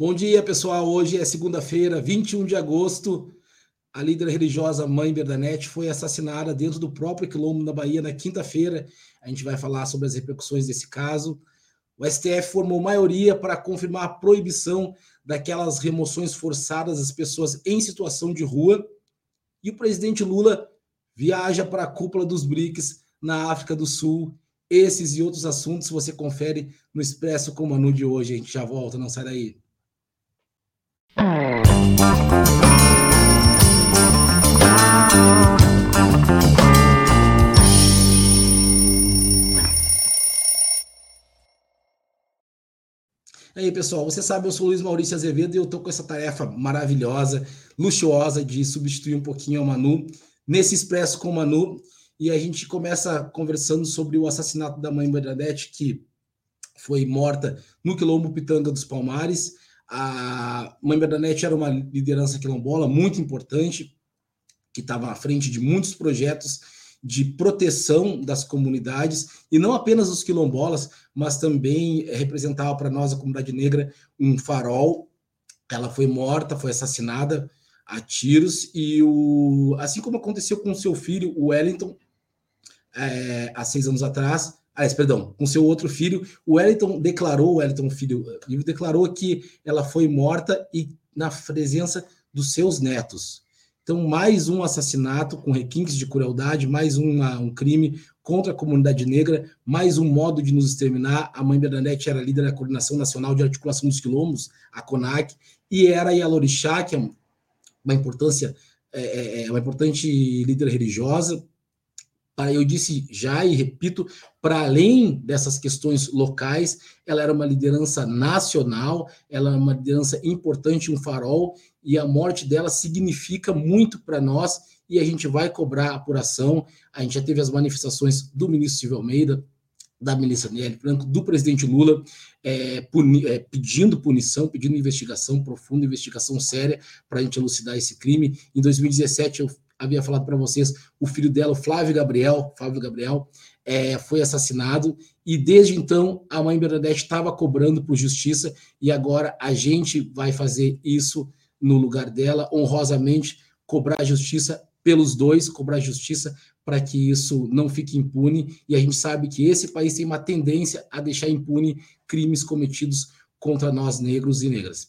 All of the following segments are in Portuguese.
Bom dia, pessoal. Hoje é segunda-feira, 21 de agosto. A líder religiosa Mãe Berdanete foi assassinada dentro do próprio quilombo na Bahia na quinta-feira. A gente vai falar sobre as repercussões desse caso. O STF formou maioria para confirmar a proibição daquelas remoções forçadas das pessoas em situação de rua. E o presidente Lula viaja para a cúpula dos BRICS na África do Sul. Esses e outros assuntos você confere no Expresso com Manu de hoje. A gente já volta, não sai daí. E aí, pessoal, você sabe, eu sou Luiz Maurício Azevedo e eu estou com essa tarefa maravilhosa, luxuosa de substituir um pouquinho a Manu nesse Expresso com a Manu. E a gente começa conversando sobre o assassinato da mãe Bernadette, que foi morta no Quilombo Pitanga dos Palmares. A mãe Bernadette era uma liderança quilombola muito importante, que estava à frente de muitos projetos de proteção das comunidades, e não apenas os quilombolas, mas também representava para nós, a comunidade negra, um farol. Ela foi morta, foi assassinada a tiros, e o, assim como aconteceu com seu filho, o Wellington, é, há seis anos atrás, ah, perdão, com seu outro filho, o Wellington declarou, o Wellington filho declarou que ela foi morta e na presença dos seus netos. Então, mais um assassinato com requintes de crueldade, mais uma, um crime contra a comunidade negra, mais um modo de nos exterminar. A mãe Bernadette era líder da Coordenação Nacional de Articulação dos Quilombos, a CONAC, e era Yalorixá, que é uma importância, é, é, é uma importante líder religiosa, eu disse já e repito, para além dessas questões locais, ela era uma liderança nacional, ela é uma liderança importante, um farol, e a morte dela significa muito para nós e a gente vai cobrar apuração. A gente já teve as manifestações do ministro Silvio Almeida, da ministra Nelly Franco, do presidente Lula, é, puni, é, pedindo punição, pedindo investigação profunda, investigação séria para a gente elucidar esse crime. Em 2017, eu havia falado para vocês, o filho dela, o Flávio Gabriel, Flávio Gabriel, é, foi assassinado e desde então a mãe Bernadette estava cobrando por justiça e agora a gente vai fazer isso no lugar dela, honrosamente, cobrar justiça pelos dois, cobrar justiça para que isso não fique impune e a gente sabe que esse país tem uma tendência a deixar impune crimes cometidos contra nós negros e negras.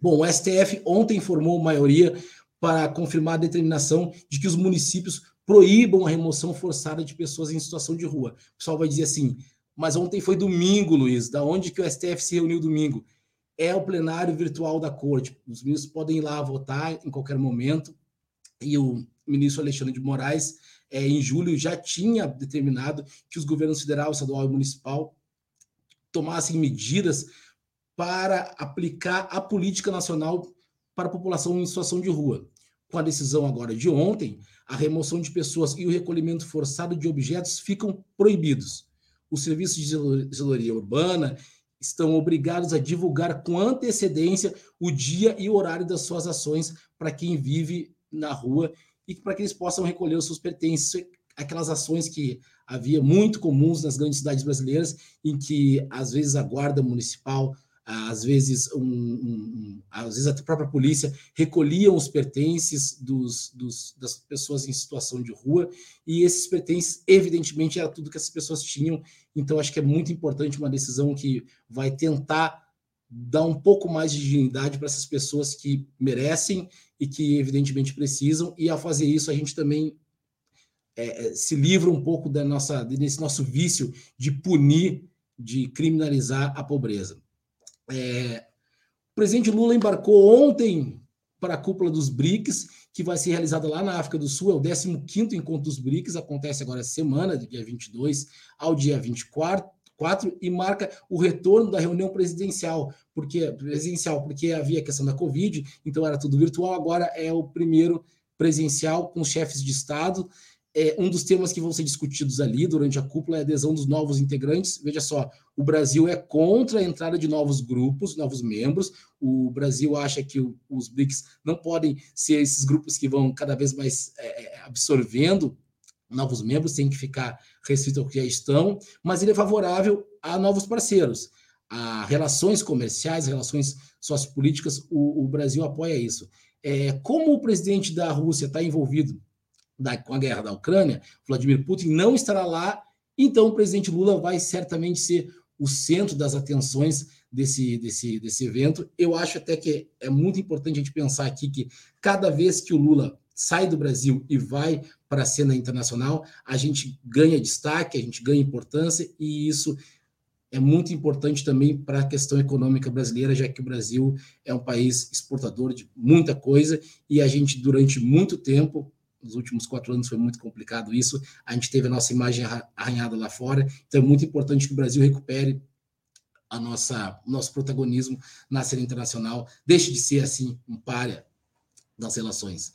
Bom, o STF ontem informou maioria para confirmar a determinação de que os municípios proíbam a remoção forçada de pessoas em situação de rua. O pessoal vai dizer assim, mas ontem foi domingo, Luiz, da onde que o STF se reuniu domingo? É o plenário virtual da corte. Os ministros podem ir lá votar em qualquer momento. E o ministro Alexandre de Moraes, é, em julho, já tinha determinado que os governos federal, estadual e municipal tomassem medidas para aplicar a política nacional para a população em situação de rua com a decisão agora de ontem, a remoção de pessoas e o recolhimento forçado de objetos ficam proibidos. Os serviços de zeladoria urbana estão obrigados a divulgar com antecedência o dia e o horário das suas ações para quem vive na rua e para que eles possam recolher os seus pertences, aquelas ações que havia muito comuns nas grandes cidades brasileiras, em que às vezes a guarda municipal às vezes, um, um, às vezes a própria polícia recolhiam os pertences dos, dos, das pessoas em situação de rua, e esses pertences, evidentemente, era tudo que essas pessoas tinham. Então, acho que é muito importante uma decisão que vai tentar dar um pouco mais de dignidade para essas pessoas que merecem e que, evidentemente, precisam, e ao fazer isso, a gente também é, é se livra um pouco da nossa, desse nosso vício de punir, de criminalizar a pobreza. É, o presidente Lula embarcou ontem para a cúpula dos BRICS, que vai ser realizada lá na África do Sul, é o 15º encontro dos BRICS, acontece agora semana, do dia 22 ao dia 24, 4, e marca o retorno da reunião presidencial, porque presidencial, porque havia a questão da Covid, então era tudo virtual, agora é o primeiro presencial com chefes de Estado, é, um dos temas que vão ser discutidos ali durante a cúpula é a adesão dos novos integrantes. Veja só, o Brasil é contra a entrada de novos grupos, novos membros. O Brasil acha que o, os BRICS não podem ser esses grupos que vão cada vez mais é, é absorvendo novos membros, tem que ficar restrito ao que já estão, mas ele é favorável a novos parceiros. a relações comerciais, relações sociopolíticas, o, o Brasil apoia isso. É, como o presidente da Rússia está envolvido da, com a guerra da Ucrânia, Vladimir Putin não estará lá, então o presidente Lula vai certamente ser o centro das atenções desse, desse, desse evento. Eu acho até que é muito importante a gente pensar aqui que cada vez que o Lula sai do Brasil e vai para a cena internacional, a gente ganha destaque, a gente ganha importância, e isso é muito importante também para a questão econômica brasileira, já que o Brasil é um país exportador de muita coisa, e a gente, durante muito tempo, nos últimos quatro anos foi muito complicado isso, a gente teve a nossa imagem arranhada lá fora, então é muito importante que o Brasil recupere a nossa nosso protagonismo na cena internacional, deixe de ser assim um párea das relações.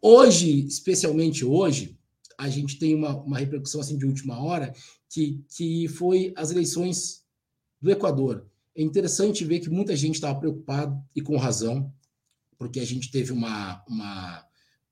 Hoje, especialmente hoje, a gente tem uma, uma repercussão assim de última hora que, que foi as eleições do Equador. É interessante ver que muita gente estava preocupada e com razão, porque a gente teve uma, uma,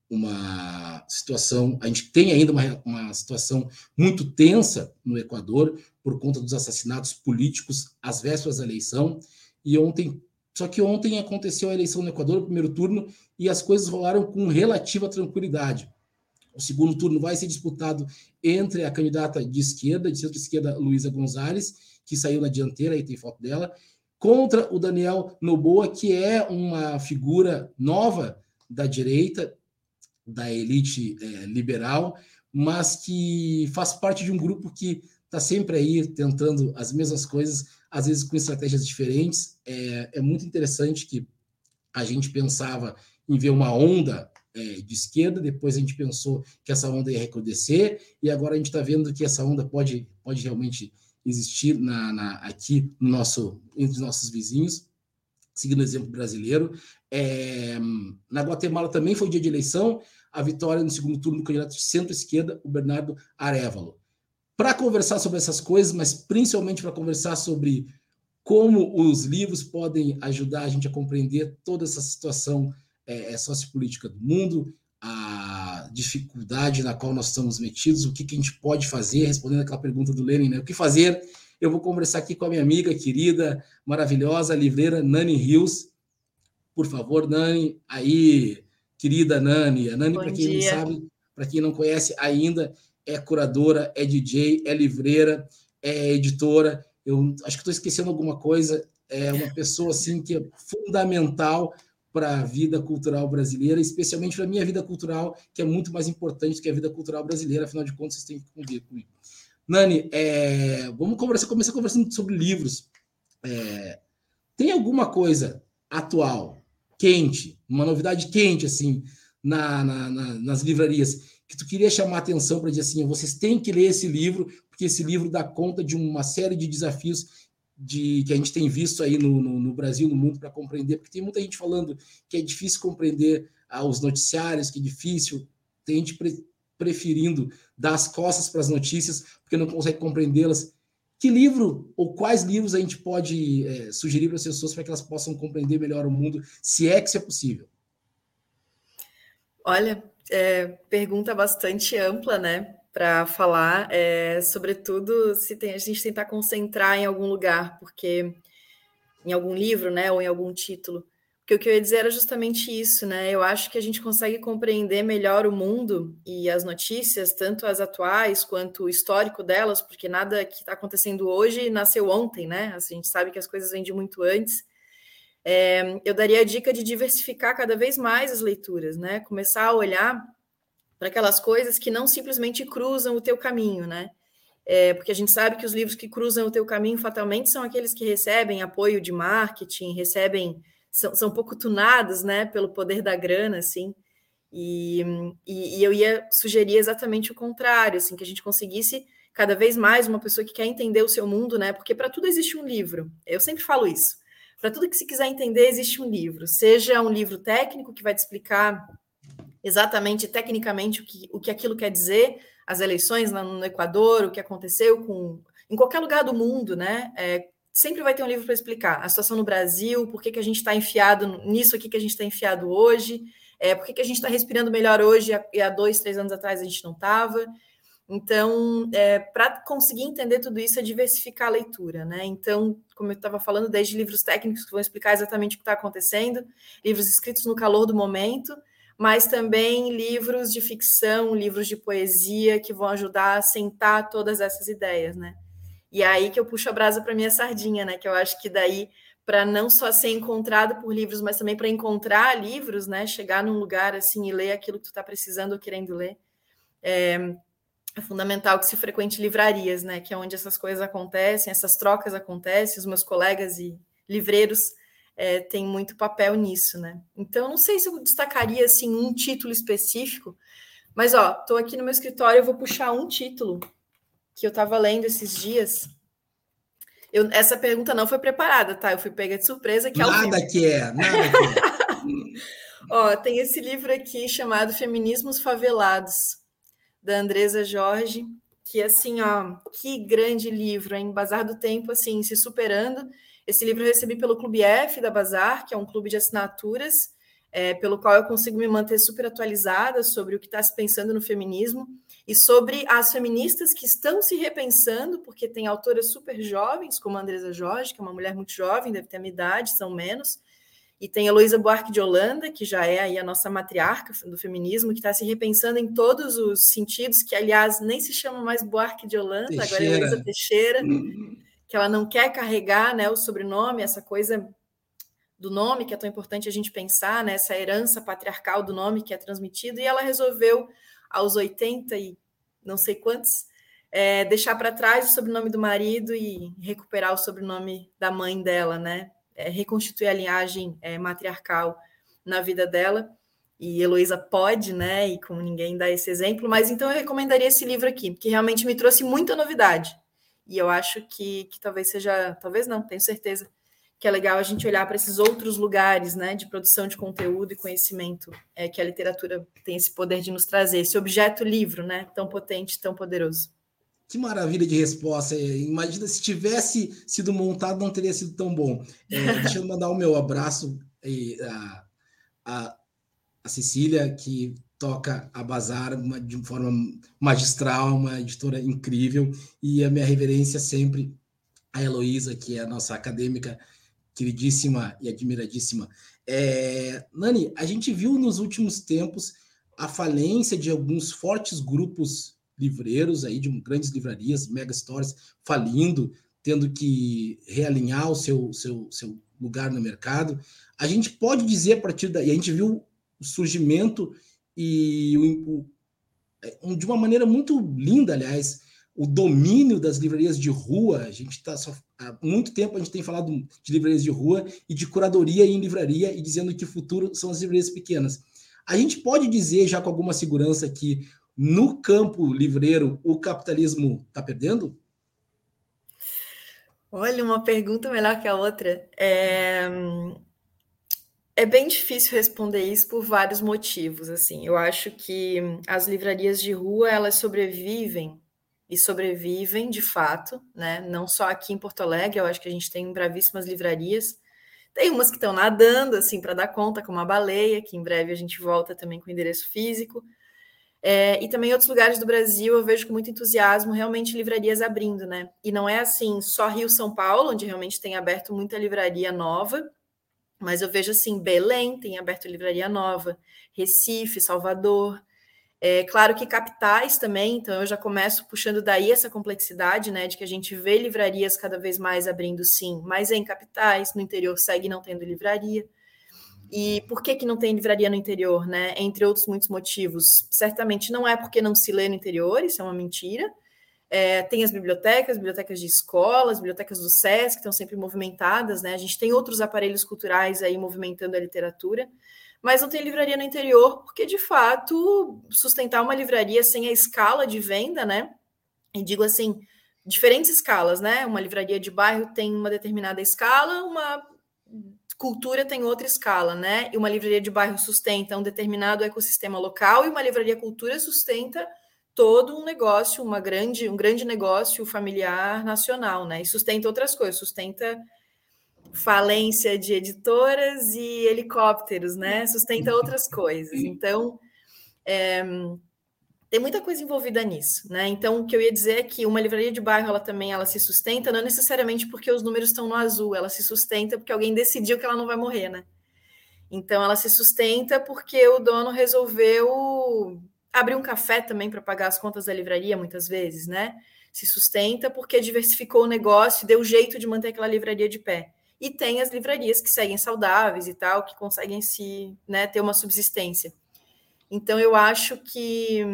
uma situação, a gente tem ainda uma, uma situação muito tensa no Equador por conta dos assassinatos políticos às vésperas da eleição. E ontem só que ontem aconteceu a eleição no Equador, o primeiro turno, e as coisas rolaram com relativa tranquilidade. O segundo turno vai ser disputado entre a candidata de esquerda, de centro-esquerda, Luísa Gonzalez, que saiu na dianteira, aí tem foto dela, contra o Daniel Noboa, que é uma figura nova da direita, da elite é, liberal, mas que faz parte de um grupo que está sempre aí tentando as mesmas coisas, às vezes com estratégias diferentes. É, é muito interessante que a gente pensava em ver uma onda é, de esquerda, depois a gente pensou que essa onda ia recrudescer, e agora a gente está vendo que essa onda pode, pode realmente existir na, na, aqui no nosso, entre os nossos vizinhos, seguindo o exemplo brasileiro. É, na Guatemala também foi dia de eleição, a vitória no segundo turno do candidato de centro-esquerda, o Bernardo Arevalo para conversar sobre essas coisas, mas principalmente para conversar sobre como os livros podem ajudar a gente a compreender toda essa situação é, é, sociopolítica do mundo, a dificuldade na qual nós estamos metidos, o que, que a gente pode fazer, respondendo aquela pergunta do Lenin, né? O que fazer? Eu vou conversar aqui com a minha amiga querida, maravilhosa, livreira Nani Rios. Por favor, Nani, aí, querida Nani. A Nani, para quem dia. não sabe, para quem não conhece ainda, é curadora, é DJ, é livreira, é editora. Eu acho que estou esquecendo alguma coisa. É uma pessoa assim que é fundamental para a vida cultural brasileira, especialmente para a minha vida cultural, que é muito mais importante que a vida cultural brasileira, afinal de contas, vocês têm que conviver comigo. Nani, é, vamos conversar, começar conversando sobre livros. É, tem alguma coisa atual, quente, uma novidade quente, assim, na, na, na, nas livrarias, que tu queria chamar a atenção para dizer assim, vocês têm que ler esse livro, porque esse livro dá conta de uma série de desafios de, que a gente tem visto aí no, no, no Brasil, no mundo, para compreender, porque tem muita gente falando que é difícil compreender ah, os noticiários, que é difícil, tem gente preferindo dar as costas para as notícias, porque não consegue compreendê-las. Que livro ou quais livros a gente pode é, sugerir para as pessoas para que elas possam compreender melhor o mundo, se é que isso é possível? Olha, é, pergunta bastante ampla, né? Para falar, é, sobretudo se tem, a gente tentar concentrar em algum lugar, porque em algum livro, né, ou em algum título. Porque o que eu ia dizer era justamente isso, né? Eu acho que a gente consegue compreender melhor o mundo e as notícias, tanto as atuais quanto o histórico delas, porque nada que está acontecendo hoje nasceu ontem, né? a gente sabe que as coisas vêm de muito antes. É, eu daria a dica de diversificar cada vez mais as leituras, né? Começar a olhar para aquelas coisas que não simplesmente cruzam o teu caminho, né? É, porque a gente sabe que os livros que cruzam o teu caminho fatalmente são aqueles que recebem apoio de marketing, recebem são, são pouco tunados, né, pelo poder da grana, assim. E, e, e eu ia sugerir exatamente o contrário, assim, que a gente conseguisse cada vez mais uma pessoa que quer entender o seu mundo, né? Porque para tudo existe um livro. Eu sempre falo isso. Para tudo que se quiser entender, existe um livro. Seja um livro técnico que vai te explicar exatamente, tecnicamente, o que, o que aquilo quer dizer, as eleições no Equador, o que aconteceu com. Em qualquer lugar do mundo, né? É, sempre vai ter um livro para explicar a situação no Brasil, por que, que a gente está enfiado nisso aqui que a gente está enfiado hoje, é, por que, que a gente está respirando melhor hoje e há dois, três anos atrás a gente não estava. Então, é, para conseguir entender tudo isso, é diversificar a leitura, né? Então, como eu estava falando, desde livros técnicos que vão explicar exatamente o que está acontecendo, livros escritos no calor do momento, mas também livros de ficção, livros de poesia que vão ajudar a sentar todas essas ideias, né? E é aí que eu puxo a brasa para minha sardinha, né? Que eu acho que daí para não só ser encontrado por livros, mas também para encontrar livros, né? Chegar num lugar assim e ler aquilo que tu está precisando ou querendo ler. É, é, fundamental que se frequente livrarias, né? Que é onde essas coisas acontecem, essas trocas acontecem. Os meus colegas e livreiros é, têm muito papel nisso, né? Então, não sei se eu destacaria assim um título específico, mas ó, estou aqui no meu escritório, eu vou puxar um título que eu estava lendo esses dias eu, essa pergunta não foi preparada, tá? Eu fui pega de surpresa que Nada que é, nada que é. Ó, tem esse livro aqui chamado Feminismos Favelados, da Andresa Jorge, que assim, ó, que grande livro, em Bazar do Tempo, assim, se superando. Esse livro eu recebi pelo Clube F da Bazar, que é um clube de assinaturas, é, pelo qual eu consigo me manter super atualizada sobre o que está se pensando no feminismo e sobre as feministas que estão se repensando, porque tem autoras super jovens, como a Andresa Jorge, que é uma mulher muito jovem, deve ter a minha idade, são menos, e tem a Heloísa Buarque de Holanda, que já é aí a nossa matriarca do feminismo, que está se repensando em todos os sentidos, que, aliás, nem se chama mais Buarque de Holanda, Teixeira. agora é Heloísa Teixeira, uhum. que ela não quer carregar né, o sobrenome, essa coisa do nome, que é tão importante a gente pensar, né, essa herança patriarcal do nome que é transmitido, e ela resolveu aos 80 e não sei quantos, é, deixar para trás o sobrenome do marido e recuperar o sobrenome da mãe dela, né? É, reconstituir a linhagem é, matriarcal na vida dela. E Heloísa pode, né? E como ninguém dá esse exemplo, mas então eu recomendaria esse livro aqui, que realmente me trouxe muita novidade. E eu acho que, que talvez seja, talvez não, tenho certeza, que é legal a gente olhar para esses outros lugares né, de produção de conteúdo e conhecimento é, que a literatura tem esse poder de nos trazer, esse objeto livro, né, tão potente, tão poderoso. Que maravilha de resposta. Imagina se tivesse sido montado, não teria sido tão bom. É, deixa eu mandar o meu abraço a, a, a Cecília, que toca a Bazar uma, de forma magistral, uma editora incrível, e a minha reverência sempre a Heloísa, que é a nossa acadêmica queridíssima e admiradíssima. É, Nani, a gente viu nos últimos tempos a falência de alguns fortes grupos livreiros aí, de grandes livrarias, mega stores, falindo, tendo que realinhar o seu, seu, seu lugar no mercado. A gente pode dizer a partir daí, a gente viu o surgimento e o, o, de uma maneira muito linda, aliás, o domínio das livrarias de rua. A gente está há muito tempo a gente tem falado de livrarias de rua e de curadoria em livraria e dizendo que o futuro são as livrarias pequenas. A gente pode dizer já com alguma segurança que no campo livreiro o capitalismo está perdendo? Olha, uma pergunta melhor que a outra. É... é bem difícil responder isso por vários motivos. Assim, eu acho que as livrarias de rua elas sobrevivem e sobrevivem de fato, né? Não só aqui em Porto Alegre, eu acho que a gente tem bravíssimas livrarias. Tem umas que estão nadando, assim, para dar conta, como a Baleia, que em breve a gente volta também com endereço físico. É, e também outros lugares do Brasil eu vejo com muito entusiasmo realmente livrarias abrindo, né? E não é assim só Rio São Paulo, onde realmente tem aberto muita livraria nova, mas eu vejo assim, Belém tem aberto livraria nova, Recife, Salvador, é claro que capitais também, então eu já começo puxando daí essa complexidade, né, de que a gente vê livrarias cada vez mais abrindo sim, mas em capitais, no interior segue não tendo livraria. E por que, que não tem livraria no interior, né? Entre outros muitos motivos. Certamente não é porque não se lê no interior, isso é uma mentira. É, tem as bibliotecas, bibliotecas de escolas, bibliotecas do SESC, que estão sempre movimentadas, né? A gente tem outros aparelhos culturais aí movimentando a literatura mas não tem livraria no interior, porque de fato sustentar uma livraria sem a escala de venda, né? E digo assim, diferentes escalas, né? Uma livraria de bairro tem uma determinada escala, uma cultura tem outra escala, né? E uma livraria de bairro sustenta um determinado ecossistema local e uma livraria cultura sustenta todo um negócio, uma grande, um grande negócio familiar nacional, né? E sustenta outras coisas, sustenta falência de editoras e helicópteros, né? Sustenta outras coisas. Então, é, tem muita coisa envolvida nisso, né? Então, o que eu ia dizer é que uma livraria de bairro, ela também ela se sustenta, não necessariamente porque os números estão no azul, ela se sustenta porque alguém decidiu que ela não vai morrer, né? Então, ela se sustenta porque o dono resolveu abrir um café também para pagar as contas da livraria, muitas vezes, né? Se sustenta porque diversificou o negócio, deu jeito de manter aquela livraria de pé. E tem as livrarias que seguem saudáveis e tal, que conseguem se, né, ter uma subsistência. Então eu acho que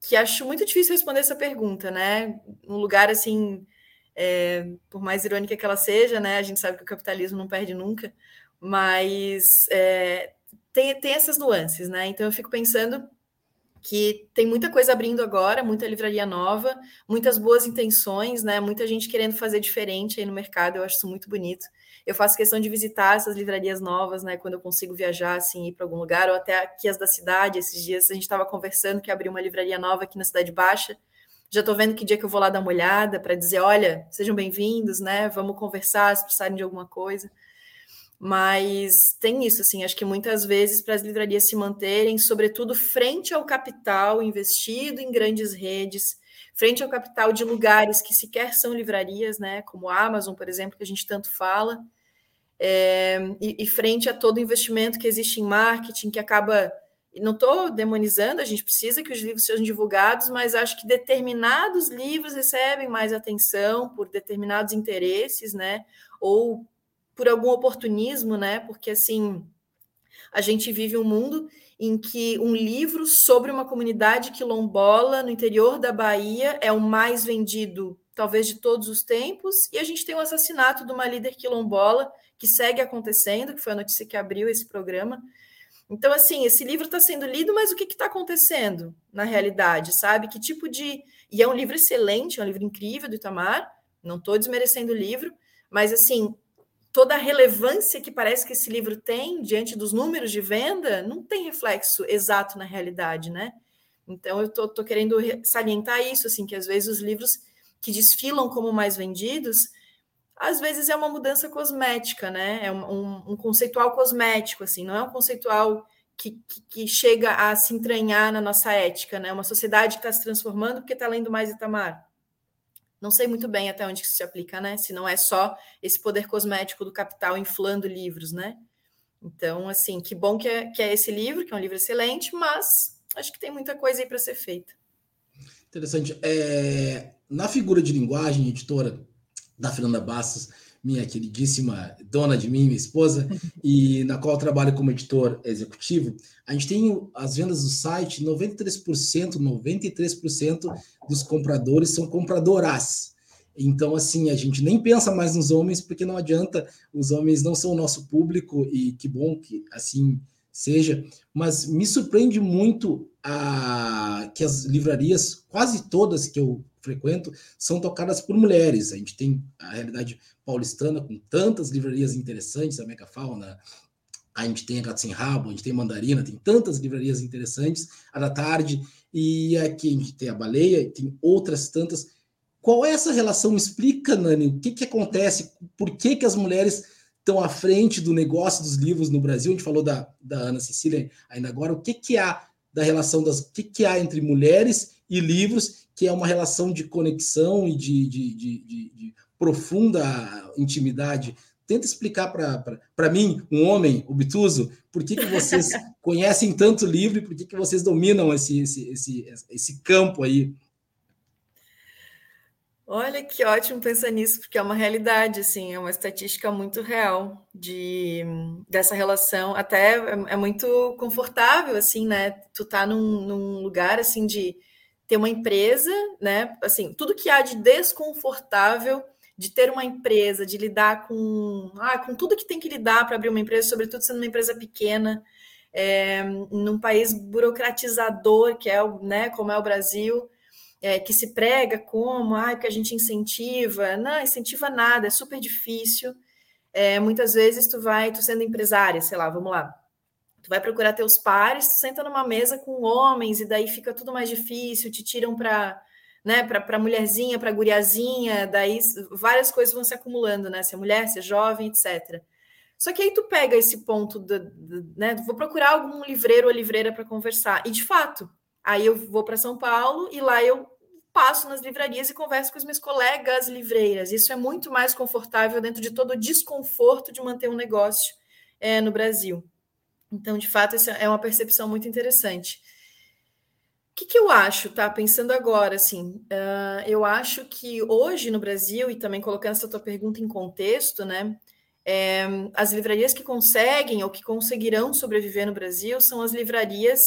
que acho muito difícil responder essa pergunta, né? Um lugar assim, é, por mais irônica que ela seja, né? A gente sabe que o capitalismo não perde nunca, mas é, tem, tem essas nuances, né? Então eu fico pensando que tem muita coisa abrindo agora, muita livraria nova, muitas boas intenções, né? Muita gente querendo fazer diferente aí no mercado, eu acho isso muito bonito eu faço questão de visitar essas livrarias novas, né? Quando eu consigo viajar, assim, ir para algum lugar, ou até aqui as da cidade. Esses dias a gente estava conversando que abriu uma livraria nova aqui na Cidade Baixa. Já estou vendo que dia que eu vou lá dar uma olhada para dizer, olha, sejam bem-vindos, né? Vamos conversar se precisarem de alguma coisa. Mas tem isso, assim, acho que muitas vezes para as livrarias se manterem, sobretudo frente ao capital investido em grandes redes, frente ao capital de lugares que sequer são livrarias, né? Como a Amazon, por exemplo, que a gente tanto fala é, e, e, frente a todo investimento que existe em marketing, que acaba. Não estou demonizando, a gente precisa que os livros sejam divulgados, mas acho que determinados livros recebem mais atenção por determinados interesses, né? Ou por algum oportunismo, né? Porque assim a gente vive um mundo em que um livro sobre uma comunidade quilombola no interior da Bahia é o mais vendido, talvez de todos os tempos, e a gente tem o assassinato de uma líder quilombola que segue acontecendo, que foi a notícia que abriu esse programa. Então, assim, esse livro está sendo lido, mas o que está acontecendo na realidade, sabe? Que tipo de. E é um livro excelente, é um livro incrível do Itamar, não estou desmerecendo o livro, mas, assim, toda a relevância que parece que esse livro tem diante dos números de venda não tem reflexo exato na realidade, né? Então, eu estou querendo salientar isso, assim, que às vezes os livros que desfilam como mais vendidos às vezes é uma mudança cosmética, né? É um, um, um conceitual cosmético, assim, não é um conceitual que, que, que, chega a se entranhar na nossa ética, né? Uma sociedade que está se transformando porque está lendo mais Itamar. Não sei muito bem até onde isso se aplica, né? Se não é só esse poder cosmético do capital inflando livros, né? Então, assim, que bom que é, que é esse livro, que é um livro excelente, mas acho que tem muita coisa aí para ser feita. Interessante. É, na figura de linguagem, editora, da Fernanda Bastos, minha queridíssima dona de mim, minha esposa, e na qual trabalho como editor executivo, a gente tem as vendas do site, 93%, 93% dos compradores são compradoras. Então, assim, a gente nem pensa mais nos homens, porque não adianta, os homens não são o nosso público, e que bom que assim seja, mas me surpreende muito a, que as livrarias, quase todas que eu frequento, são tocadas por mulheres. A gente tem a realidade paulistana com tantas livrarias interessantes, a Megafauna, a gente tem a Gato Sem Rabo, a gente tem Mandarina, tem tantas livrarias interessantes, a da tarde, e aqui a gente tem a Baleia, tem outras tantas. Qual é essa relação? Explica, Nani, o que, que acontece, por que, que as mulheres estão à frente do negócio dos livros no Brasil? A gente falou da, da Ana Cecília ainda agora, o que, que há da relação das. O que, que há entre mulheres e livros que é uma relação de conexão e de, de, de, de profunda intimidade. Tenta explicar para mim, um homem obtuso, por que, que vocês conhecem tanto livro e por que, que vocês dominam esse, esse, esse, esse campo aí. Olha que ótimo pensar nisso, porque é uma realidade, assim, é uma estatística muito real de dessa relação. Até é, é muito confortável, assim, né? Tu tá num, num lugar assim de ter uma empresa, né? Assim, tudo que há de desconfortável de ter uma empresa, de lidar com, ah, com tudo que tem que lidar para abrir uma empresa, sobretudo sendo uma empresa pequena, é, num país burocratizador que é o, né, como é o Brasil, é, que se prega como, ah, que a gente incentiva, não, incentiva nada, é super difícil. É, muitas vezes tu vai, tu sendo empresária, sei lá, vamos lá, Tu vai procurar teus pares, tu senta numa mesa com homens e daí fica tudo mais difícil, te tiram para né, para mulherzinha, para guriazinha, daí várias coisas vão se acumulando, né? Se é mulher, se é jovem, etc. Só que aí tu pega esse ponto, do, do, né? Vou procurar algum livreiro ou livreira para conversar. E de fato, Aí eu vou para São Paulo e lá eu passo nas livrarias e converso com os meus colegas livreiras. Isso é muito mais confortável dentro de todo o desconforto de manter um negócio é, no Brasil. Então, de fato, essa é uma percepção muito interessante. O que, que eu acho, tá? Pensando agora, assim, uh, eu acho que hoje no Brasil, e também colocando essa tua pergunta em contexto, né? É, as livrarias que conseguem ou que conseguirão sobreviver no Brasil são as livrarias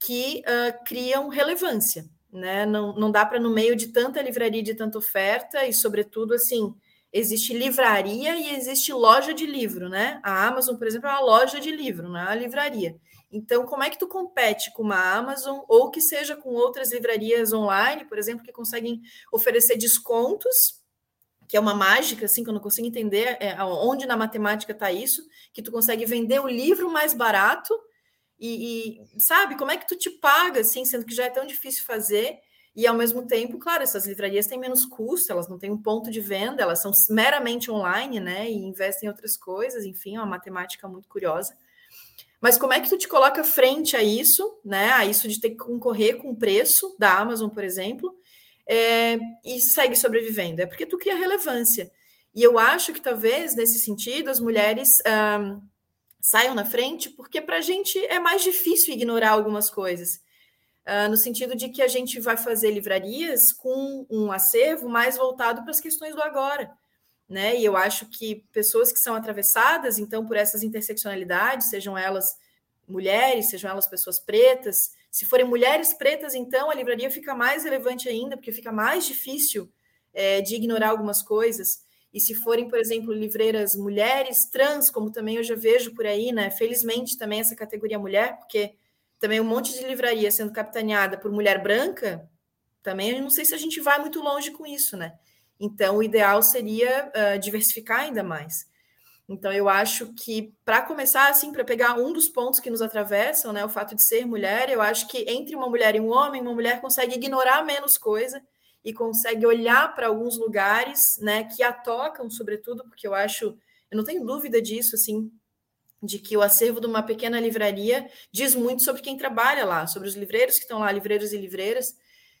que uh, criam relevância, né? Não, não dá para, no meio de tanta livraria, de tanta oferta, e, sobretudo, assim, existe livraria e existe loja de livro, né? A Amazon, por exemplo, é uma loja de livro, não é uma livraria. Então, como é que tu compete com uma Amazon ou que seja com outras livrarias online, por exemplo, que conseguem oferecer descontos, que é uma mágica, assim, que eu não consigo entender é, onde na matemática está isso, que tu consegue vender o livro mais barato e, e, sabe, como é que tu te paga, assim, sendo que já é tão difícil fazer e ao mesmo tempo, claro, essas livrarias têm menos custo, elas não têm um ponto de venda, elas são meramente online, né? E investem em outras coisas, enfim, é uma matemática muito curiosa. Mas como é que tu te coloca frente a isso, né? A isso de ter que concorrer com o preço da Amazon, por exemplo, é, e segue sobrevivendo? É porque tu cria relevância. E eu acho que talvez, nesse sentido, as mulheres um, saiam na frente, porque para a gente é mais difícil ignorar algumas coisas. Uh, no sentido de que a gente vai fazer livrarias com um acervo mais voltado para as questões do agora né? E eu acho que pessoas que são atravessadas, então, por essas interseccionalidades, sejam elas mulheres, sejam elas pessoas pretas, se forem mulheres pretas, então a livraria fica mais relevante ainda, porque fica mais difícil é, de ignorar algumas coisas. E se forem, por exemplo, livreiras mulheres trans, como também eu já vejo por aí, né? Felizmente também essa categoria mulher, porque também um monte de livraria sendo capitaneada por mulher branca, também eu não sei se a gente vai muito longe com isso, né? Então, o ideal seria uh, diversificar ainda mais. Então, eu acho que, para começar, assim, para pegar um dos pontos que nos atravessam, né, o fato de ser mulher, eu acho que entre uma mulher e um homem, uma mulher consegue ignorar menos coisa e consegue olhar para alguns lugares, né, que a tocam, sobretudo, porque eu acho, eu não tenho dúvida disso, assim, de que o acervo de uma pequena livraria diz muito sobre quem trabalha lá, sobre os livreiros que estão lá, livreiros e livreiras,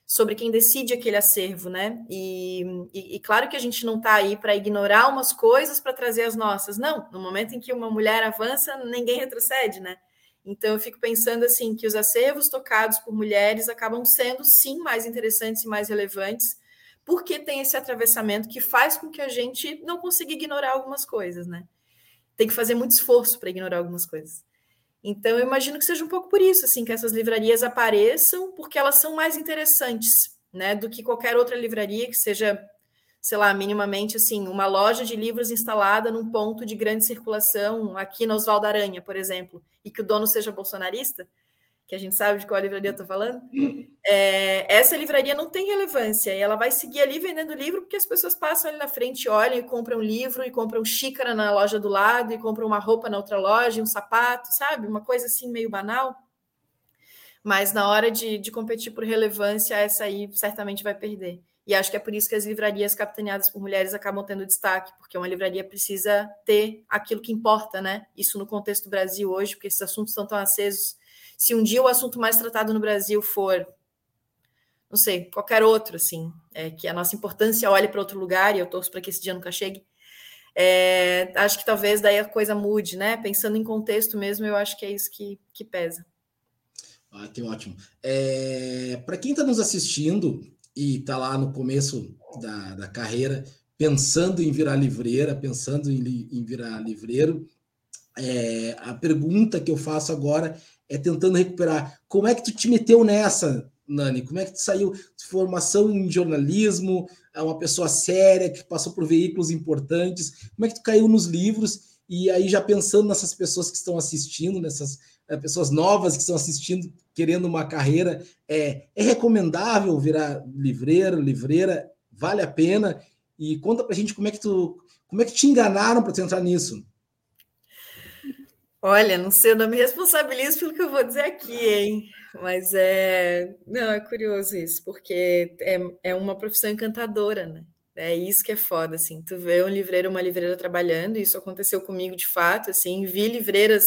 sobre quem decide aquele acervo, né? E, e, e claro que a gente não está aí para ignorar umas coisas para trazer as nossas. Não, no momento em que uma mulher avança, ninguém retrocede, né? Então eu fico pensando assim que os acervos tocados por mulheres acabam sendo sim mais interessantes e mais relevantes, porque tem esse atravessamento que faz com que a gente não consiga ignorar algumas coisas, né? Tem que fazer muito esforço para ignorar algumas coisas. Então, eu imagino que seja um pouco por isso, assim, que essas livrarias apareçam, porque elas são mais interessantes, né, do que qualquer outra livraria que seja, sei lá, minimamente, assim, uma loja de livros instalada num ponto de grande circulação, aqui na Oswaldo Aranha, por exemplo, e que o dono seja bolsonarista que a gente sabe de qual livraria eu estou falando, é, essa livraria não tem relevância e ela vai seguir ali vendendo livro porque as pessoas passam ali na frente, olham e compram livro e compram xícara na loja do lado e compram uma roupa na outra loja, um sapato, sabe? Uma coisa assim meio banal. Mas na hora de, de competir por relevância, essa aí certamente vai perder. E acho que é por isso que as livrarias capitaneadas por mulheres acabam tendo destaque, porque uma livraria precisa ter aquilo que importa, né? Isso no contexto do Brasil hoje, porque esses assuntos estão tão acesos se um dia o assunto mais tratado no Brasil for, não sei, qualquer outro, assim, é, que a nossa importância olhe para outro lugar, e eu torço para que esse dia nunca chegue, é, acho que talvez daí a coisa mude, né? Pensando em contexto mesmo, eu acho que é isso que, que pesa. Ah, que ótimo. É, para quem está nos assistindo e está lá no começo da, da carreira, pensando em virar livreira, pensando em, em virar livreiro, é, a pergunta que eu faço agora é tentando recuperar. Como é que tu te meteu nessa, Nani? Como é que tu saiu de formação em jornalismo, é uma pessoa séria que passou por veículos importantes? Como é que tu caiu nos livros? E aí já pensando nessas pessoas que estão assistindo, nessas é, pessoas novas que estão assistindo, querendo uma carreira, é, é recomendável virar livreiro, livreira? Vale a pena? E conta pra gente como é que tu, como é que te enganaram para tu entrar nisso? Olha, não sei, eu não me responsabilizo pelo que eu vou dizer aqui, hein? Mas é. Não, é curioso isso, porque é, é uma profissão encantadora, né? É isso que é foda, assim. Tu vê um livreiro, uma livreira trabalhando, isso aconteceu comigo de fato, assim. Vi livreiras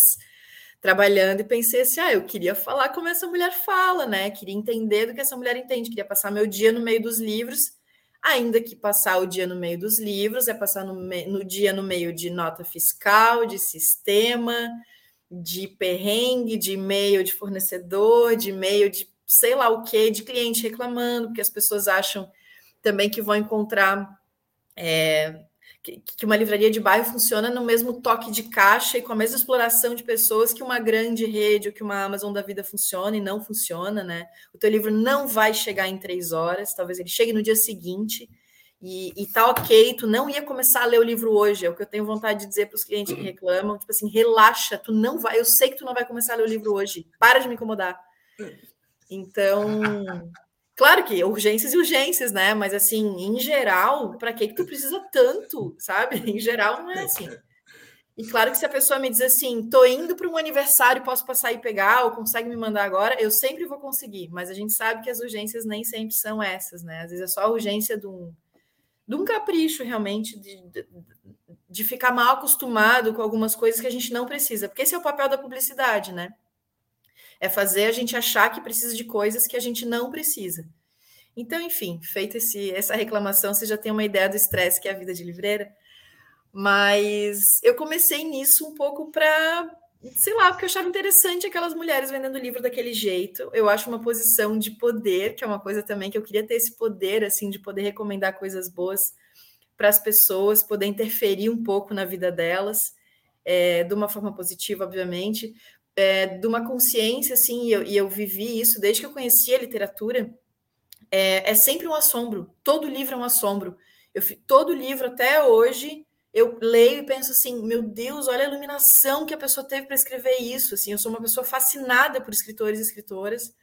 trabalhando e pensei assim: ah, eu queria falar como essa mulher fala, né? Queria entender do que essa mulher entende, queria passar meu dia no meio dos livros, ainda que passar o dia no meio dos livros é passar no, no dia no meio de nota fiscal, de sistema, de perrengue, de e-mail de fornecedor, de e-mail de sei lá o que, de cliente reclamando, porque as pessoas acham também que vão encontrar. É, que, uma livraria de bairro funciona no mesmo toque de caixa e com a mesma exploração de pessoas que uma grande rede ou que uma Amazon da vida funciona e não funciona, né? O teu livro não vai chegar em três horas, talvez ele chegue no dia seguinte e, e tá ok, tu não ia começar a ler o livro hoje, é o que eu tenho vontade de dizer para os clientes que reclamam, tipo assim, relaxa, tu não vai, eu sei que tu não vai começar a ler o livro hoje, para de me incomodar. Então, Claro que urgências e urgências, né? Mas assim, em geral, para que que tu precisa tanto, sabe? Em geral não é assim. E claro que se a pessoa me diz assim, tô indo para um aniversário, posso passar e pegar, ou consegue me mandar agora, eu sempre vou conseguir. Mas a gente sabe que as urgências nem sempre são essas, né? Às vezes é só a urgência de um, de um capricho, realmente, de, de, de ficar mal acostumado com algumas coisas que a gente não precisa. Porque esse é o papel da publicidade, né? É fazer a gente achar que precisa de coisas que a gente não precisa. Então, enfim, feita essa reclamação, você já tem uma ideia do estresse que é a vida de livreira. Mas eu comecei nisso um pouco para, sei lá, porque eu achava interessante aquelas mulheres vendendo livro daquele jeito. Eu acho uma posição de poder, que é uma coisa também que eu queria ter esse poder, assim, de poder recomendar coisas boas para as pessoas, poder interferir um pouco na vida delas, é, de uma forma positiva, obviamente, é, de uma consciência, assim, e eu, e eu vivi isso desde que eu conheci a literatura, é, é, sempre um assombro. Todo livro é um assombro. Eu, todo livro, até hoje, eu leio e penso assim: meu Deus, olha a iluminação que a pessoa teve para escrever isso. Assim, eu sou uma pessoa fascinada por escritores e escritoras.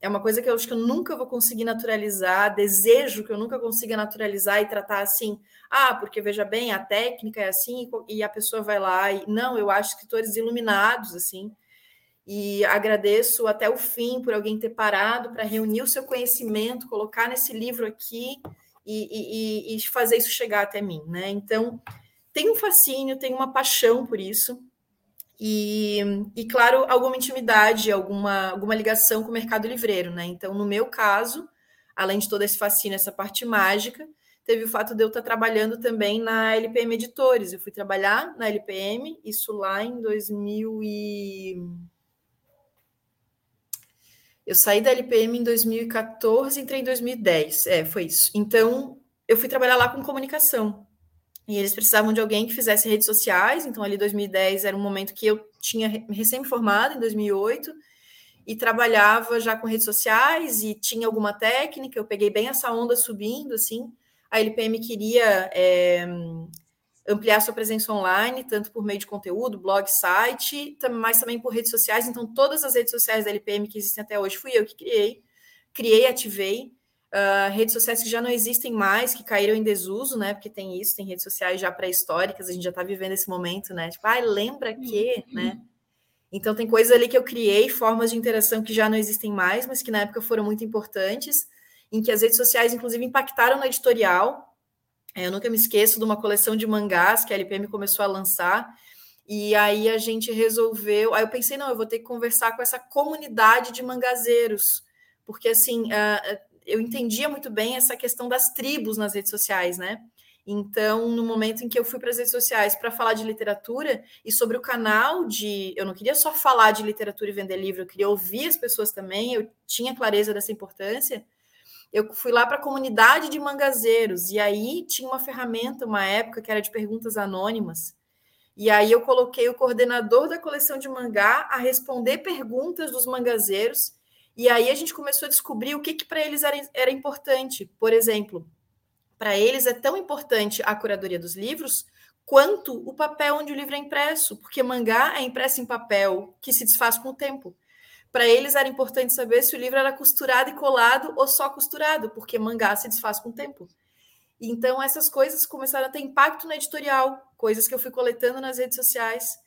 É uma coisa que eu acho que eu nunca vou conseguir naturalizar, desejo que eu nunca consiga naturalizar e tratar assim, ah, porque veja bem, a técnica é assim, e a pessoa vai lá e não, eu acho escritores iluminados assim e agradeço até o fim por alguém ter parado para reunir o seu conhecimento, colocar nesse livro aqui e, e, e, fazer isso chegar até mim, né? Então, tem um fascínio, tem uma paixão por isso. E, e claro, alguma intimidade, alguma, alguma ligação com o mercado livreiro, né? Então, no meu caso, além de todo esse fascínio, essa parte mágica, teve o fato de eu estar trabalhando também na LPM Editores. Eu fui trabalhar na LPM, isso lá em 2000 e eu saí da LPM em 2014, entrei em 2010. É, foi isso. Então, eu fui trabalhar lá com comunicação. E eles precisavam de alguém que fizesse redes sociais. Então, ali 2010 era um momento que eu tinha recém-formado, em 2008, e trabalhava já com redes sociais e tinha alguma técnica. Eu peguei bem essa onda subindo, assim. A LPM queria é, ampliar sua presença online, tanto por meio de conteúdo, blog, site, mas também por redes sociais. Então, todas as redes sociais da LPM que existem até hoje fui eu que criei, criei, ativei. Uh, redes sociais que já não existem mais, que caíram em desuso, né? Porque tem isso, tem redes sociais já pré-históricas, a gente já está vivendo esse momento, né? Tipo, ah, lembra que, né? Então tem coisas ali que eu criei, formas de interação que já não existem mais, mas que na época foram muito importantes, em que as redes sociais, inclusive, impactaram no editorial, eu nunca me esqueço de uma coleção de mangás que a LPM começou a lançar. E aí a gente resolveu. Aí eu pensei, não, eu vou ter que conversar com essa comunidade de mangazeiros, porque assim uh, eu entendia muito bem essa questão das tribos nas redes sociais, né? Então, no momento em que eu fui para as redes sociais para falar de literatura e sobre o canal de. Eu não queria só falar de literatura e vender livro, eu queria ouvir as pessoas também, eu tinha clareza dessa importância eu fui lá para a comunidade de mangazeiros, e aí tinha uma ferramenta, uma época, que era de perguntas anônimas. E aí eu coloquei o coordenador da coleção de mangá a responder perguntas dos mangazeiros, e aí a gente começou a descobrir o que, que para eles era, era importante. Por exemplo, para eles é tão importante a curadoria dos livros quanto o papel onde o livro é impresso, porque mangá é impresso em papel que se desfaz com o tempo. Para eles era importante saber se o livro era costurado e colado ou só costurado, porque mangá se desfaz com o tempo. Então, essas coisas começaram a ter impacto no editorial, coisas que eu fui coletando nas redes sociais.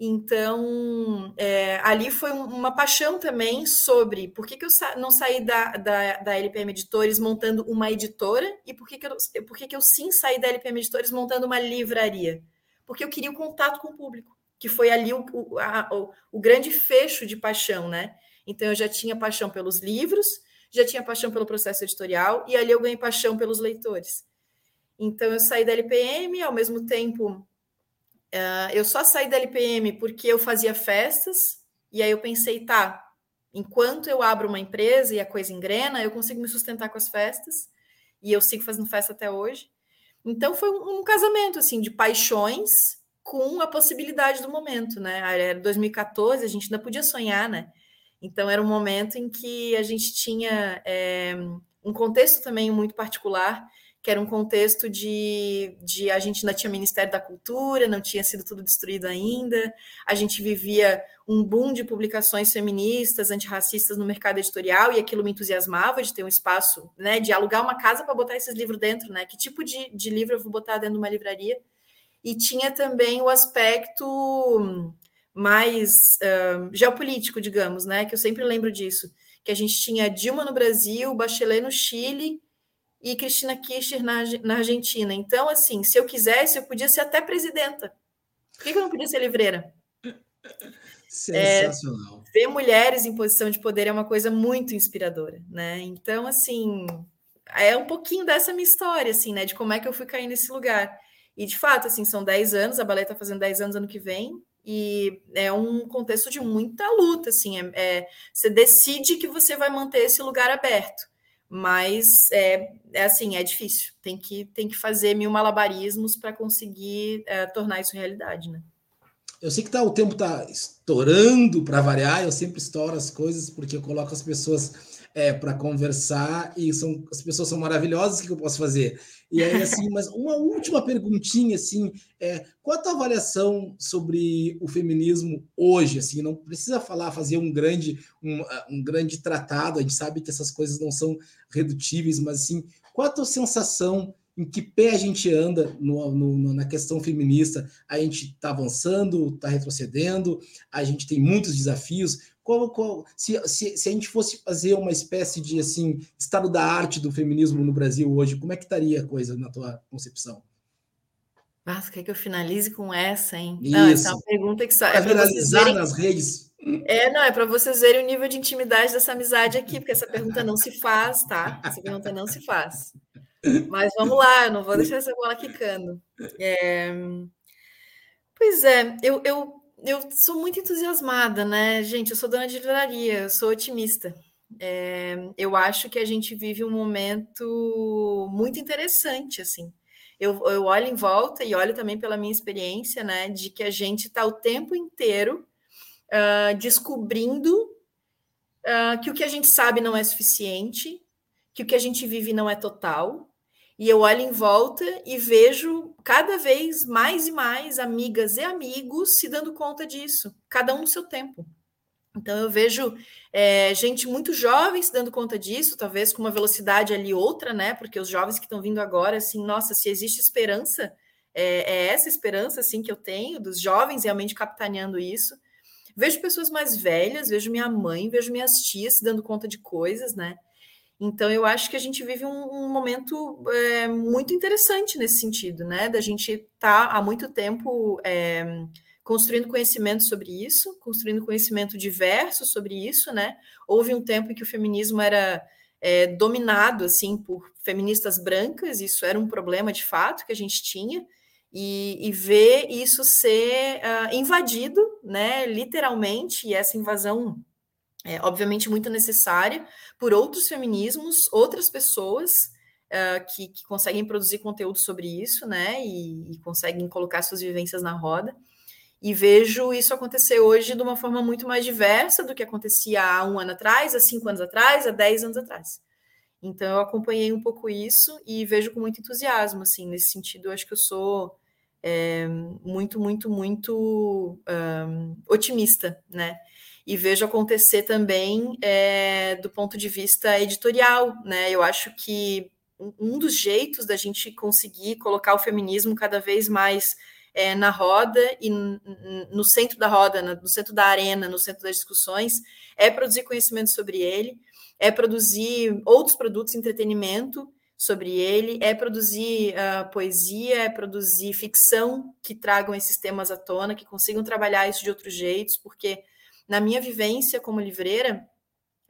Então, é, ali foi uma paixão também sobre por que, que eu sa não saí da, da, da, LPM Editores montando uma editora e por que, que, eu, por que, que eu sim saí da LPM Editores montando uma livraria. Porque eu queria o contato com o público. Que foi ali o, o, a, o, o grande fecho de paixão, né? Então eu já tinha paixão pelos livros, já tinha paixão pelo processo editorial, e ali eu ganhei paixão pelos leitores. Então eu saí da LPM, ao mesmo tempo uh, eu só saí da LPM porque eu fazia festas, e aí eu pensei, tá, enquanto eu abro uma empresa e a coisa engrena, eu consigo me sustentar com as festas, e eu sigo fazendo festa até hoje. Então foi um, um casamento assim de paixões com a possibilidade do momento, né? Era 2014, a gente ainda podia sonhar, né? Então era um momento em que a gente tinha é, um contexto também muito particular que era um contexto de, de a gente ainda tinha Ministério da Cultura, não tinha sido tudo destruído ainda, a gente vivia um boom de publicações feministas, antirracistas no mercado editorial, e aquilo me entusiasmava de ter um espaço, né, de alugar uma casa para botar esses livros dentro, né? Que tipo de, de livro eu vou botar dentro de uma livraria? E tinha também o aspecto mais uh, geopolítico, digamos, né? Que eu sempre lembro disso, que a gente tinha Dilma no Brasil, Bachelet no Chile, e Cristina Kirchner na, na Argentina. Então, assim, se eu quisesse, eu podia ser até presidenta. Por que, eu não podia ser livreira? Sensacional. É, ver mulheres em posição de poder é uma coisa muito inspiradora, né? Então, assim, é um pouquinho dessa minha história, assim, né? De como é que eu fui cair nesse lugar. E, de fato, assim, são 10 anos, a Balé está fazendo 10 anos ano que vem, e é um contexto de muita luta, assim, é, é, você decide que você vai manter esse lugar aberto mas é, é assim, é difícil. Tem que, tem que fazer mil malabarismos para conseguir é, tornar isso realidade, né? Eu sei que tá, o tempo está estourando para variar, eu sempre estouro as coisas porque eu coloco as pessoas é, para conversar e são, as pessoas são maravilhosas, o que eu posso fazer? E aí, assim, mas uma última perguntinha, assim, é, qual a tua avaliação sobre o feminismo hoje? Assim, não precisa falar, fazer um grande, um, um grande tratado, a gente sabe que essas coisas não são redutíveis, mas assim, qual a tua sensação em que pé a gente anda no, no, na questão feminista? A gente está avançando, está retrocedendo, a gente tem muitos desafios. Qual, qual, se, se, se, a gente fosse fazer uma espécie de assim estado da arte do feminismo no Brasil hoje, como é que estaria a coisa na tua concepção? Nossa, quer que eu finalize com essa, hein? Isso. Não, essa é uma pergunta que só é para viralizar verem... nas redes. É, não, é para vocês verem o nível de intimidade dessa amizade aqui, porque essa pergunta não se faz, tá? Essa pergunta não se faz. Mas vamos lá, eu não vou deixar essa bola quicando. É... Pois é, eu, eu eu sou muito entusiasmada, né? Gente, eu sou dona de livraria, eu sou otimista. É, eu acho que a gente vive um momento muito interessante, assim. Eu, eu olho em volta e olho também pela minha experiência, né, de que a gente está o tempo inteiro uh, descobrindo uh, que o que a gente sabe não é suficiente, que o que a gente vive não é total, e eu olho em volta e vejo cada vez mais e mais amigas e amigos se dando conta disso, cada um no seu tempo. Então eu vejo é, gente muito jovem se dando conta disso, talvez com uma velocidade ali outra, né? Porque os jovens que estão vindo agora, assim, nossa, se existe esperança, é, é, essa esperança assim que eu tenho dos jovens realmente capitaneando isso. Vejo pessoas mais velhas, vejo minha mãe, vejo minhas tias se dando conta de coisas, né? Então, eu acho que a gente vive um, um momento é, muito interessante nesse sentido, né? Da gente estar tá há muito tempo é, construindo conhecimento sobre isso, construindo conhecimento diverso sobre isso, né? Houve um tempo em que o feminismo era é, dominado, assim, por feministas brancas, isso era um problema de fato que a gente tinha, e, e ver isso ser uh, invadido, né? Literalmente, e essa invasão é, obviamente muito necessária por outros feminismos, outras pessoas uh, que, que, conseguem produzir conteúdo sobre isso, né, e, e, conseguem colocar suas vivências na roda. E vejo isso acontecer hoje de uma forma muito mais diversa do que acontecia há um ano atrás, há cinco anos atrás, há dez anos atrás. Então eu acompanhei um pouco isso e vejo com muito entusiasmo, assim, nesse sentido, acho que eu sou é, muito, muito, muito um, otimista, né? E vejo acontecer também é, do ponto de vista editorial, né? Eu acho que um dos jeitos da gente conseguir colocar o feminismo cada vez mais é, na roda e no centro da roda, no centro da arena, no centro das discussões, é produzir conhecimento sobre ele, é produzir outros produtos de entretenimento sobre ele, é produzir uh, poesia, é produzir ficção que tragam esses temas à tona, que consigam trabalhar isso de outros jeitos, porque na minha vivência como livreira,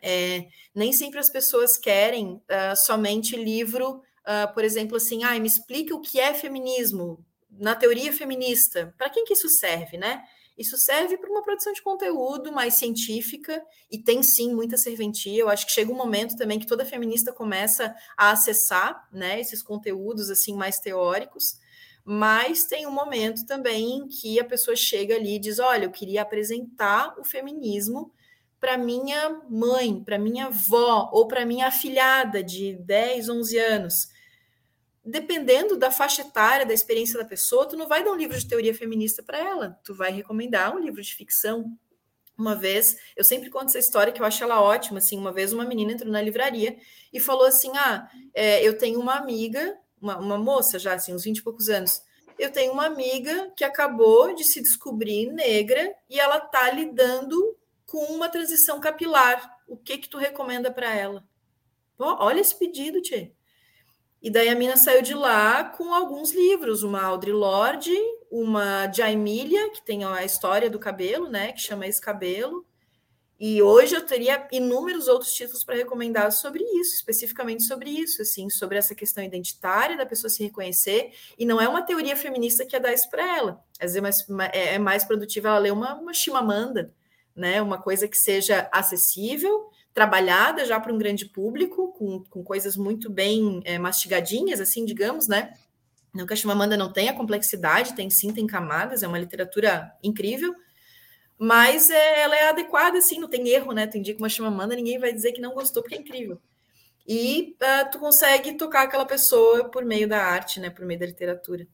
é, nem sempre as pessoas querem uh, somente livro, uh, por exemplo, assim, ah, me explica o que é feminismo na teoria feminista. Para quem que isso serve, né? Isso serve para uma produção de conteúdo mais científica e tem sim muita serventia. Eu acho que chega um momento também que toda feminista começa a acessar, né, esses conteúdos assim mais teóricos. Mas tem um momento também que a pessoa chega ali e diz: Olha, eu queria apresentar o feminismo para minha mãe, para minha avó ou para minha afilhada de 10, 11 anos dependendo da faixa etária, da experiência da pessoa, tu não vai dar um livro de teoria feminista para ela, tu vai recomendar um livro de ficção. Uma vez, eu sempre conto essa história que eu acho ela ótima, assim, uma vez uma menina entrou na livraria e falou assim, ah, é, eu tenho uma amiga, uma, uma moça já, assim, uns 20 e poucos anos, eu tenho uma amiga que acabou de se descobrir negra e ela tá lidando com uma transição capilar. O que que tu recomenda para ela? Pô, olha esse pedido, Tchê. E daí a mina saiu de lá com alguns livros, uma Audre Lorde, uma Jaimília, que tem a história do cabelo, né, que chama Esse Cabelo. E hoje eu teria inúmeros outros títulos para recomendar sobre isso, especificamente sobre isso, assim, sobre essa questão identitária da pessoa se reconhecer. E não é uma teoria feminista que ia dar isso para ela. Às vezes é mais, é, é mais produtiva ela ler uma, uma Chimamanda, né, uma coisa que seja acessível, trabalhada já para um grande público, com, com coisas muito bem é, mastigadinhas, assim, digamos, né? Não que a Chimamanda não tenha complexidade, tem sim, tem camadas, é uma literatura incrível, mas é, ela é adequada, assim, não tem erro, né? Tu indica uma Chimamanda, ninguém vai dizer que não gostou, porque é incrível. E uh, tu consegue tocar aquela pessoa por meio da arte, né? Por meio da literatura.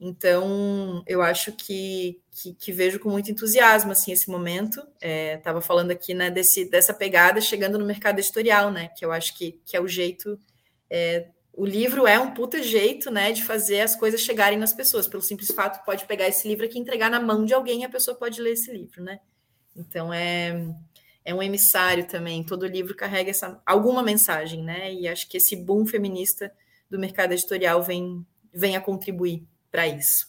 Então, eu acho que, que, que, vejo com muito entusiasmo assim esse momento. Estava é, falando aqui né, desse, dessa pegada chegando no mercado editorial, né? Que eu acho que, que é o jeito. É, o livro é um puta jeito né, de fazer as coisas chegarem nas pessoas. Pelo simples fato, pode pegar esse livro aqui e entregar na mão de alguém e a pessoa pode ler esse livro, né? Então é, é um emissário também. Todo livro carrega essa, alguma mensagem, né? E acho que esse boom feminista do mercado editorial vem, vem a contribuir para isso.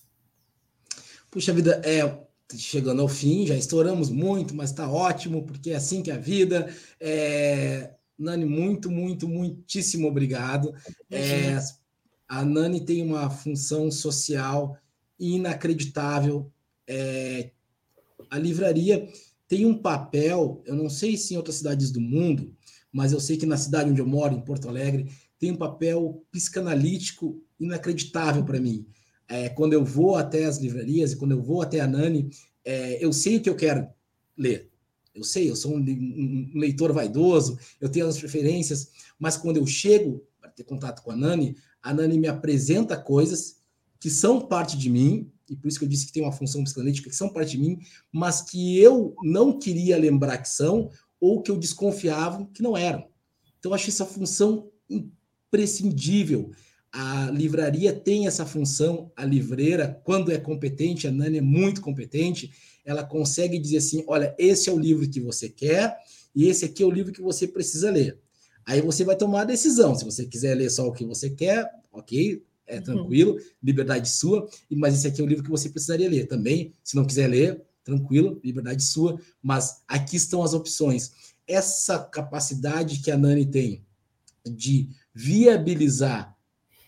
Puxa vida, é chegando ao fim, já estouramos muito, mas está ótimo, porque é assim que é a vida. É, Nani, muito, muito, muitíssimo obrigado. É, a Nani tem uma função social inacreditável. É, a livraria tem um papel, eu não sei se em outras cidades do mundo, mas eu sei que na cidade onde eu moro, em Porto Alegre, tem um papel psicanalítico inacreditável para mim é, quando eu vou até as livrarias e quando eu vou até a Nani, é, eu sei o que eu quero ler. Eu sei, eu sou um, um, leitor vaidoso, eu tenho as preferências, mas quando eu chego para ter contato com a Nani, a Nani me apresenta coisas que são parte de mim, e por isso que eu disse que tem uma função psicanalítica, que são parte de mim, mas que eu não queria lembrar que são, ou que eu desconfiava que não eram. Então, eu acho essa função imprescindível a livraria tem essa função, a livreira, quando é competente, a Nani é muito competente, ela consegue dizer assim: olha, esse é o livro que você quer e esse aqui é o livro que você precisa ler. Aí você vai tomar a decisão. Se você quiser ler só o que você quer, ok, é uhum. tranquilo, uhum. liberdade sua, mas esse aqui é o livro que você precisaria ler. Também, se não quiser ler, tranquilo, liberdade sua, mas aqui estão as opções. Essa capacidade que a Nani tem de viabilizar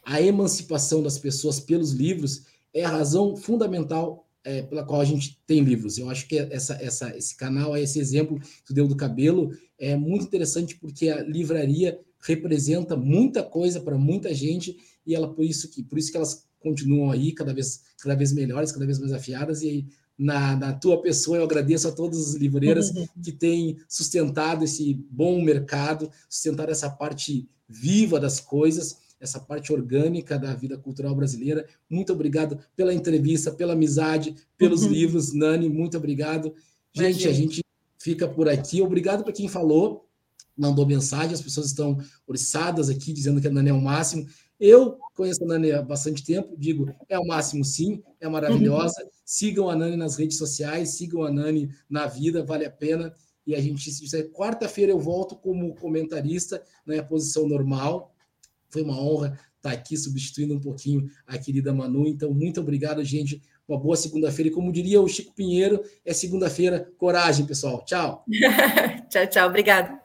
a emancipação das pessoas pelos livros é a razão fundamental é, pela qual a gente tem livros. Eu acho que essa, essa, esse canal, esse exemplo que tu deu do cabelo, é muito interessante porque a livraria representa muita coisa para muita gente e ela por isso que por isso que elas continuam aí cada vez cada vez melhores, cada vez mais afiadas e aí, na, na tua pessoa eu agradeço a todas as livreiras que têm sustentado esse bom mercado, sustentado essa parte viva das coisas essa parte orgânica da vida cultural brasileira. Muito obrigado pela entrevista, pela amizade, pelos uhum. livros, Nani, muito obrigado. Gente, Imagina. a gente fica por aqui. Obrigado para quem falou, mandou mensagem, as pessoas estão oriçadas aqui, dizendo que a Nani é o máximo. Eu conheço a Nani há bastante tempo, digo, é o máximo sim, é maravilhosa. Uhum. Sigam a Nani nas redes sociais, sigam a Nani na vida, vale a pena. E a gente, quarta-feira eu volto como comentarista, na né, posição normal, Foi uma honra estar aqui substituindo um pouquinho a querida Manu. Então, muito obrigado, gente. Uma boa segunda-feira. E como diria o Chico Pinheiro, é segunda-feira. Coragem, pessoal. Tchau. tchau, tchau. Obrigado.